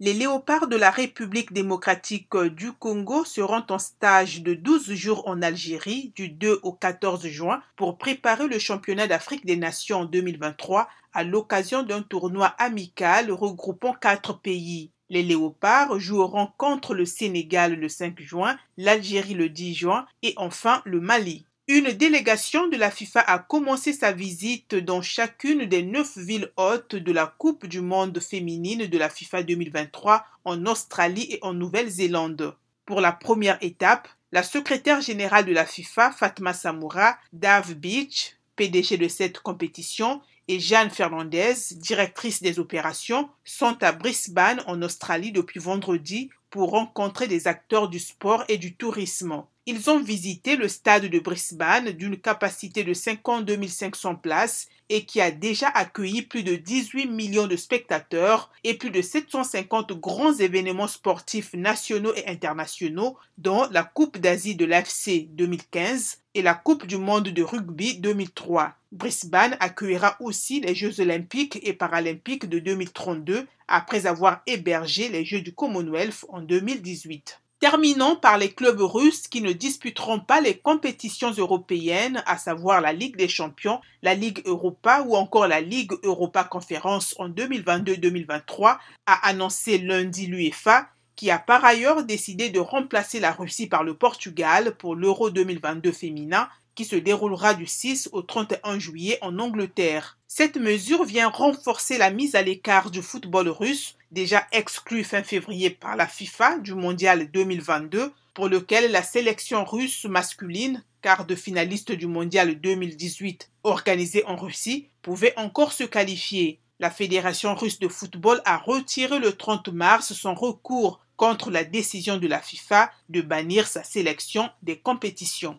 Les léopards de la République démocratique du Congo seront en stage de 12 jours en Algérie du 2 au 14 juin pour préparer le championnat d'Afrique des Nations en 2023 à l'occasion d'un tournoi amical regroupant quatre pays. Les léopards joueront contre le Sénégal le 5 juin, l'Algérie le 10 juin et enfin le Mali. Une délégation de la FIFA a commencé sa visite dans chacune des neuf villes hôtes de la Coupe du monde féminine de la FIFA 2023 en Australie et en Nouvelle-Zélande. Pour la première étape, la secrétaire générale de la FIFA, Fatma Samoura, Dave Beach, PDG de cette compétition, et Jeanne Fernandez, directrice des opérations, sont à Brisbane en Australie depuis vendredi pour rencontrer des acteurs du sport et du tourisme. Ils ont visité le stade de Brisbane d'une capacité de 52 500 places et qui a déjà accueilli plus de 18 millions de spectateurs et plus de 750 grands événements sportifs nationaux et internationaux, dont la Coupe d'Asie de l'AFC 2015 et la Coupe du monde de rugby 2003. Brisbane accueillera aussi les Jeux olympiques et paralympiques de 2032 après avoir hébergé les Jeux du Commonwealth en 2018. Terminons par les clubs russes qui ne disputeront pas les compétitions européennes, à savoir la Ligue des Champions, la Ligue Europa ou encore la Ligue Europa Conférence en 2022-2023, a annoncé lundi l'UEFA, qui a par ailleurs décidé de remplacer la Russie par le Portugal pour l'Euro 2022 féminin qui se déroulera du 6 au 31 juillet en Angleterre. Cette mesure vient renforcer la mise à l'écart du football russe, déjà exclu fin février par la FIFA du Mondial 2022, pour lequel la sélection russe masculine, quart de finaliste du Mondial 2018 organisé en Russie, pouvait encore se qualifier. La Fédération russe de football a retiré le 30 mars son recours contre la décision de la FIFA de bannir sa sélection des compétitions.